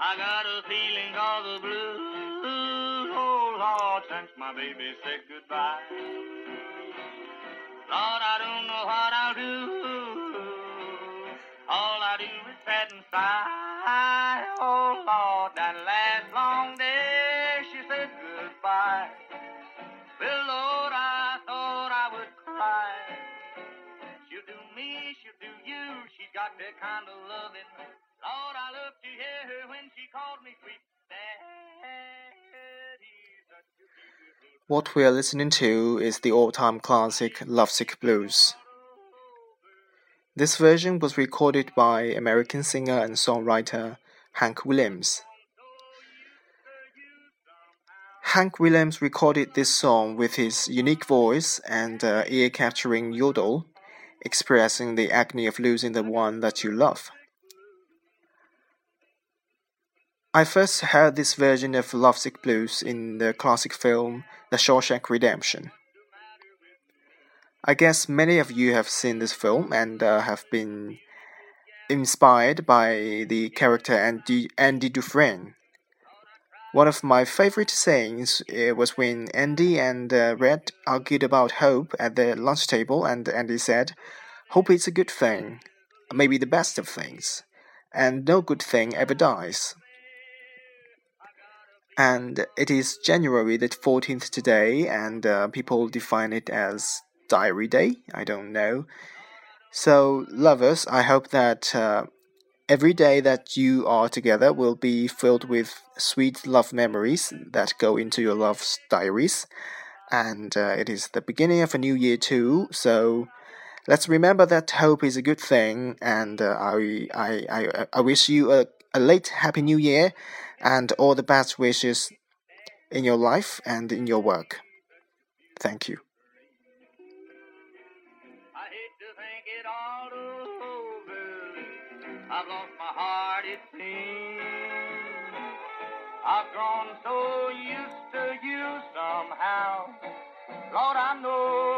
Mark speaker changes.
Speaker 1: I got a feeling of the blues, oh Lord, since my baby said goodbye. Lord, I don't know what I'll do. All I do is sit and sigh. Got that kind of loving. Lord, I love to hear her when she called me sweet
Speaker 2: What we are listening to is the all time classic Lovesick Blues. This version was recorded by American singer and songwriter Hank Williams. Hank Williams recorded this song with his unique voice and uh, ear capturing yodel, expressing the agony of losing the one that you love. I first heard this version of Lovesick Blues in the classic film The Shawshank Redemption. I guess many of you have seen this film and uh, have been inspired by the character Andy, Andy Dufresne. One of my favorite sayings uh, was when Andy and uh, Red argued about hope at the lunch table, and Andy said, Hope is a good thing, maybe the best of things, and no good thing ever dies. And it is January the 14th today, and uh, people define it as Diary Day. I don't know. So, lovers, I hope that uh, every day that you are together will be filled with sweet love memories that go into your love's diaries. And uh, it is the beginning of a new year, too. So, let's remember that hope is a good thing. And uh, I, I, I, I wish you a, a late Happy New Year and all the best wishes in your life and in your work. Thank you.
Speaker 1: I've lost my heart, it seems. I've grown so used to you somehow. Lord, nobody's sugar